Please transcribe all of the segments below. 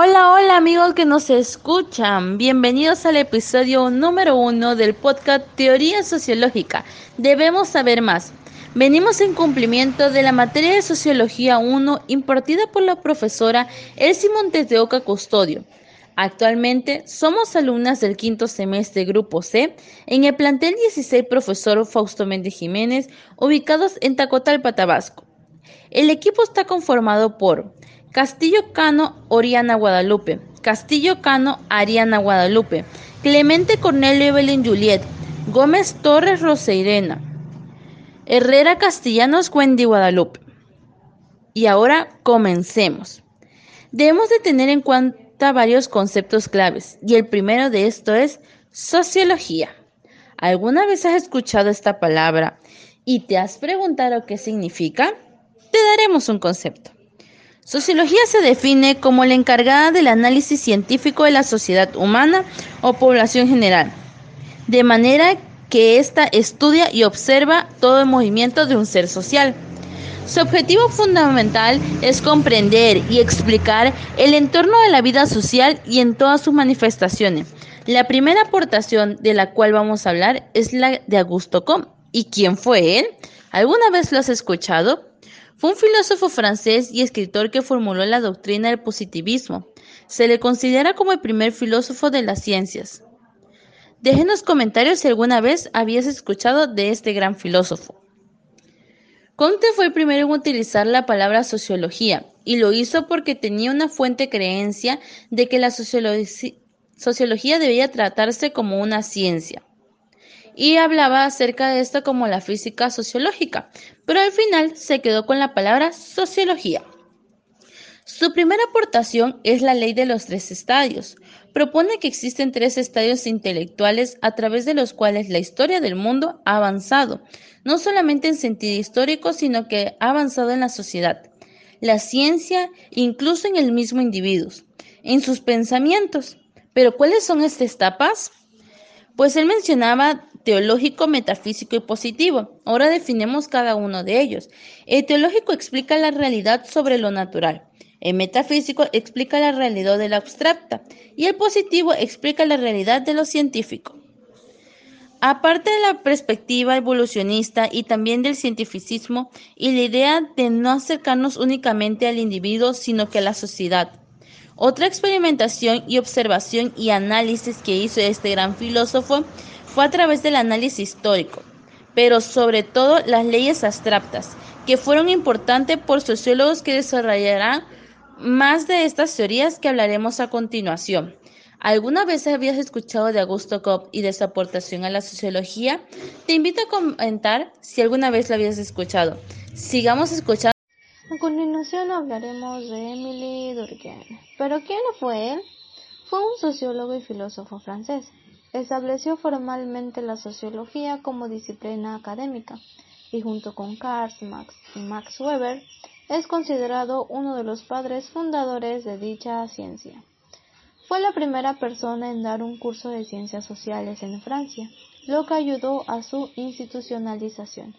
Hola, hola amigos que nos escuchan. Bienvenidos al episodio número uno del podcast Teoría Sociológica. Debemos saber más. Venimos en cumplimiento de la materia de Sociología 1 impartida por la profesora Elsie Montes de Oca Custodio. Actualmente somos alumnas del quinto semestre Grupo C en el plantel 16 Profesor Fausto Méndez Jiménez, ubicados en Tacotalpa, Tabasco. El equipo está conformado por Castillo Cano, Oriana Guadalupe, Castillo Cano, Ariana Guadalupe, Clemente Cornelio Evelyn Juliet, Gómez Torres Roseirena, Herrera Castellanos Wendy Guadalupe. Y ahora comencemos. Debemos de tener en cuenta varios conceptos claves y el primero de esto es sociología. ¿Alguna vez has escuchado esta palabra y te has preguntado qué significa? Te daremos un concepto. Sociología se define como la encargada del análisis científico de la sociedad humana o población general, de manera que ésta estudia y observa todo el movimiento de un ser social. Su objetivo fundamental es comprender y explicar el entorno de la vida social y en todas sus manifestaciones. La primera aportación de la cual vamos a hablar es la de Augusto Comte. ¿Y quién fue él? ¿Alguna vez lo has escuchado? Fue un filósofo francés y escritor que formuló la doctrina del positivismo. Se le considera como el primer filósofo de las ciencias. Déjenos comentarios si alguna vez habías escuchado de este gran filósofo. Comte fue el primero en utilizar la palabra sociología y lo hizo porque tenía una fuente creencia de que la sociología debía tratarse como una ciencia. Y hablaba acerca de esto como la física sociológica, pero al final se quedó con la palabra sociología. Su primera aportación es la ley de los tres estadios. Propone que existen tres estadios intelectuales a través de los cuales la historia del mundo ha avanzado, no solamente en sentido histórico, sino que ha avanzado en la sociedad, la ciencia, incluso en el mismo individuo, en sus pensamientos. Pero ¿cuáles son estas etapas? Pues él mencionaba teológico, metafísico y positivo. Ahora definimos cada uno de ellos. El teológico explica la realidad sobre lo natural. El metafísico explica la realidad de la abstracta y el positivo explica la realidad de lo científico. Aparte de la perspectiva evolucionista y también del cientificismo y la idea de no acercarnos únicamente al individuo, sino que a la sociedad. Otra experimentación y observación y análisis que hizo este gran filósofo fue a través del análisis histórico, pero sobre todo las leyes abstractas, que fueron importantes por sociólogos que desarrollarán más de estas teorías que hablaremos a continuación. ¿Alguna vez habías escuchado de Augusto Comte y de su aportación a la sociología? Te invito a comentar si alguna vez lo habías escuchado. Sigamos escuchando. A continuación hablaremos de Emily Durkheim. ¿Pero quién fue él? Fue un sociólogo y filósofo francés. Estableció formalmente la sociología como disciplina académica y junto con Karl Marx y Max Weber es considerado uno de los padres fundadores de dicha ciencia. Fue la primera persona en dar un curso de ciencias sociales en Francia, lo que ayudó a su institucionalización.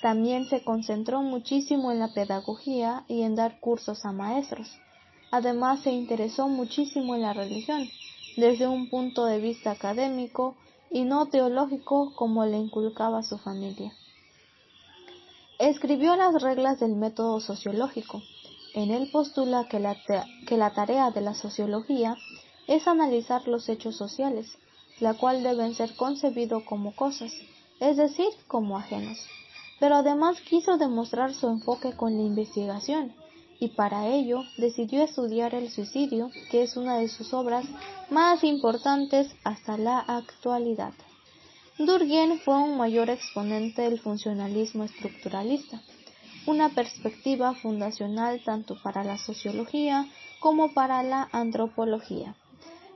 También se concentró muchísimo en la pedagogía y en dar cursos a maestros. Además se interesó muchísimo en la religión, desde un punto de vista académico y no teológico como le inculcaba su familia. Escribió las reglas del método sociológico. En él postula que la, que la tarea de la sociología es analizar los hechos sociales, la cual deben ser concebidos como cosas, es decir, como ajenos. Pero además quiso demostrar su enfoque con la investigación, y para ello decidió estudiar el suicidio, que es una de sus obras más importantes hasta la actualidad. Durkheim fue un mayor exponente del funcionalismo estructuralista, una perspectiva fundacional tanto para la sociología como para la antropología.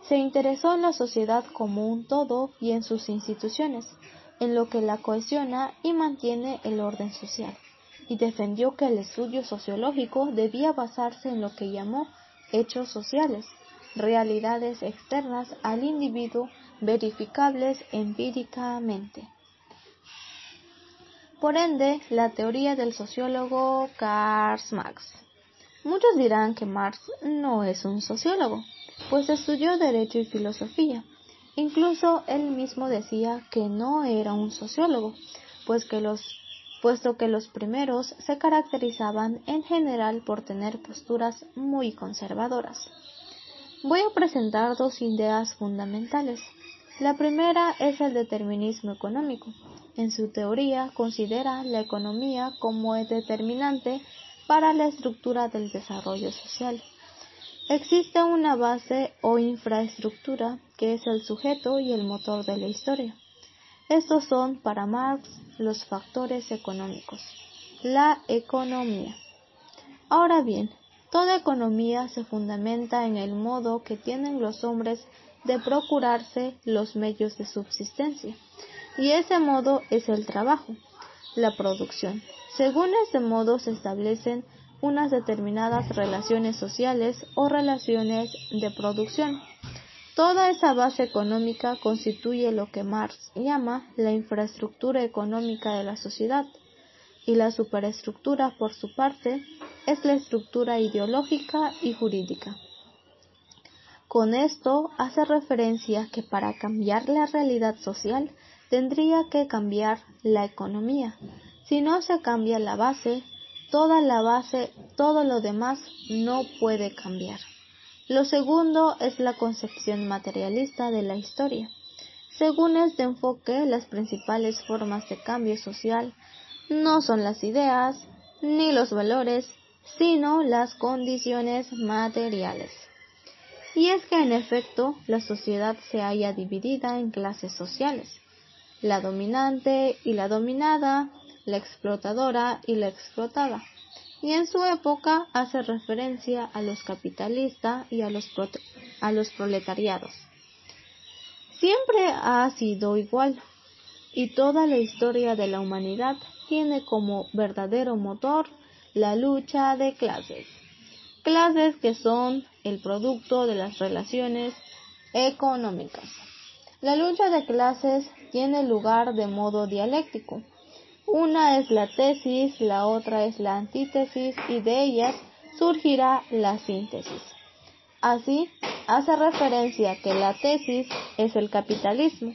Se interesó en la sociedad como un todo y en sus instituciones, en lo que la cohesiona y mantiene el orden social, y defendió que el estudio sociológico debía basarse en lo que llamó hechos sociales, realidades externas al individuo verificables empíricamente. Por ende, la teoría del sociólogo Karl Marx. Muchos dirán que Marx no es un sociólogo, pues estudió Derecho y Filosofía. Incluso él mismo decía que no era un sociólogo, pues que los, puesto que los primeros se caracterizaban en general por tener posturas muy conservadoras. Voy a presentar dos ideas fundamentales. La primera es el determinismo económico. En su teoría considera la economía como determinante para la estructura del desarrollo social. Existe una base o infraestructura que es el sujeto y el motor de la historia. Estos son para Marx los factores económicos. La economía. Ahora bien, toda economía se fundamenta en el modo que tienen los hombres de procurarse los medios de subsistencia, y ese modo es el trabajo, la producción. Según este modo se establecen unas determinadas relaciones sociales o relaciones de producción. Toda esa base económica constituye lo que Marx llama la infraestructura económica de la sociedad, y la superestructura, por su parte, es la estructura ideológica y jurídica. Con esto hace referencia que para cambiar la realidad social tendría que cambiar la economía, si no se cambia la base, toda la base, todo lo demás no puede cambiar. Lo segundo es la concepción materialista de la historia. Según este enfoque, las principales formas de cambio social no son las ideas ni los valores, sino las condiciones materiales. Y es que en efecto la sociedad se halla dividida en clases sociales, la dominante y la dominada, la explotadora y la explotada, y en su época hace referencia a los capitalistas y a los, a los proletariados. Siempre ha sido igual, y toda la historia de la humanidad tiene como verdadero motor la lucha de clases, clases que son el producto de las relaciones económicas. La lucha de clases tiene lugar de modo dialéctico, una es la tesis, la otra es la antítesis y de ellas surgirá la síntesis. Así, hace referencia que la tesis es el capitalismo,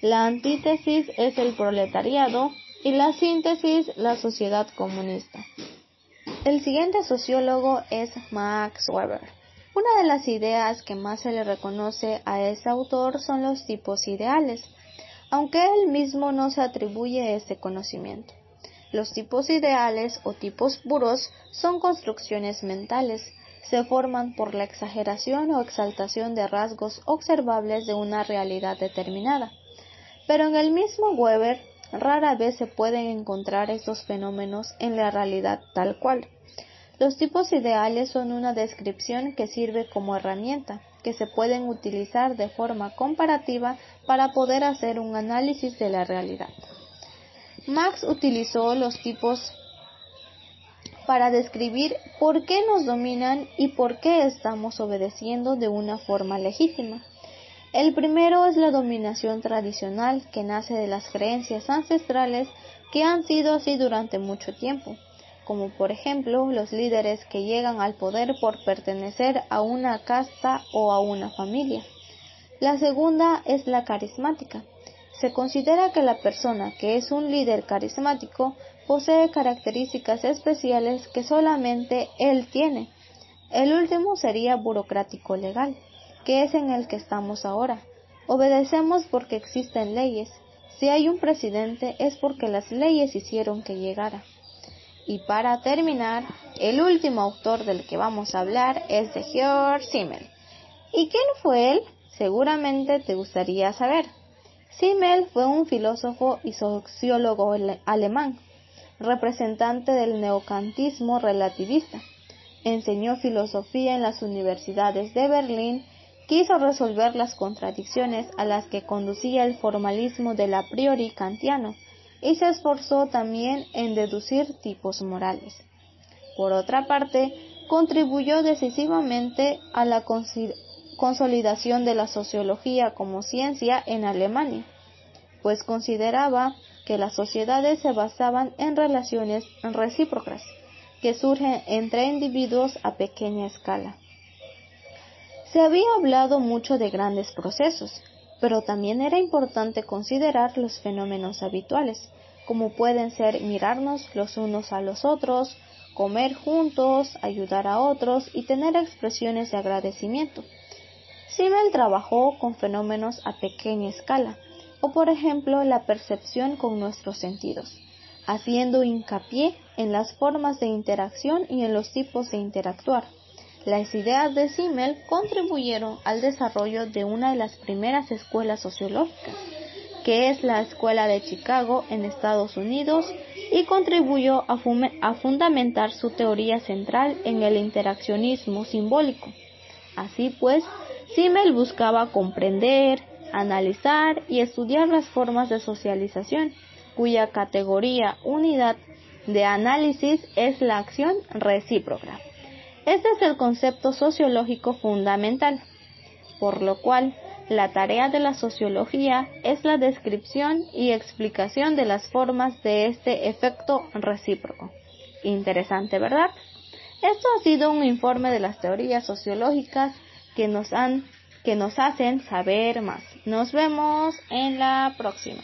la antítesis es el proletariado y la síntesis la sociedad comunista. El siguiente sociólogo es Max Weber. Una de las ideas que más se le reconoce a ese autor son los tipos ideales aunque él mismo no se atribuye ese conocimiento. Los tipos ideales o tipos puros son construcciones mentales, se forman por la exageración o exaltación de rasgos observables de una realidad determinada. Pero en el mismo Weber rara vez se pueden encontrar estos fenómenos en la realidad tal cual. Los tipos ideales son una descripción que sirve como herramienta, que se pueden utilizar de forma comparativa para poder hacer un análisis de la realidad. Max utilizó los tipos para describir por qué nos dominan y por qué estamos obedeciendo de una forma legítima. El primero es la dominación tradicional que nace de las creencias ancestrales que han sido así durante mucho tiempo como por ejemplo los líderes que llegan al poder por pertenecer a una casta o a una familia. La segunda es la carismática. Se considera que la persona que es un líder carismático posee características especiales que solamente él tiene. El último sería burocrático legal, que es en el que estamos ahora. Obedecemos porque existen leyes. Si hay un presidente es porque las leyes hicieron que llegara. Y para terminar, el último autor del que vamos a hablar es de Georg Simmel. ¿Y quién fue él? Seguramente te gustaría saber. Simmel fue un filósofo y sociólogo alemán, representante del neocantismo relativista. Enseñó filosofía en las universidades de Berlín, quiso resolver las contradicciones a las que conducía el formalismo del a priori kantiano y se esforzó también en deducir tipos morales. Por otra parte, contribuyó decisivamente a la consolidación de la sociología como ciencia en Alemania, pues consideraba que las sociedades se basaban en relaciones recíprocas, que surgen entre individuos a pequeña escala. Se había hablado mucho de grandes procesos, pero también era importante considerar los fenómenos habituales, como pueden ser mirarnos los unos a los otros, comer juntos, ayudar a otros y tener expresiones de agradecimiento. Simmel trabajó con fenómenos a pequeña escala, o por ejemplo la percepción con nuestros sentidos, haciendo hincapié en las formas de interacción y en los tipos de interactuar. Las ideas de Simmel contribuyeron al desarrollo de una de las primeras escuelas sociológicas, que es la Escuela de Chicago en Estados Unidos, y contribuyó a, fundamentar su teoría central en el interaccionismo simbólico. Así pues, Simmel buscaba comprender, analizar y estudiar las formas de socialización, cuya categoría unidad de análisis es la acción recíproca. Este es el concepto sociológico fundamental, por lo cual la tarea de la sociología es la descripción y explicación de las formas de este efecto recíproco. Interesante, ¿verdad? Esto ha sido un informe de las teorías sociológicas que nos hacen saber más. Nos vemos en la próxima.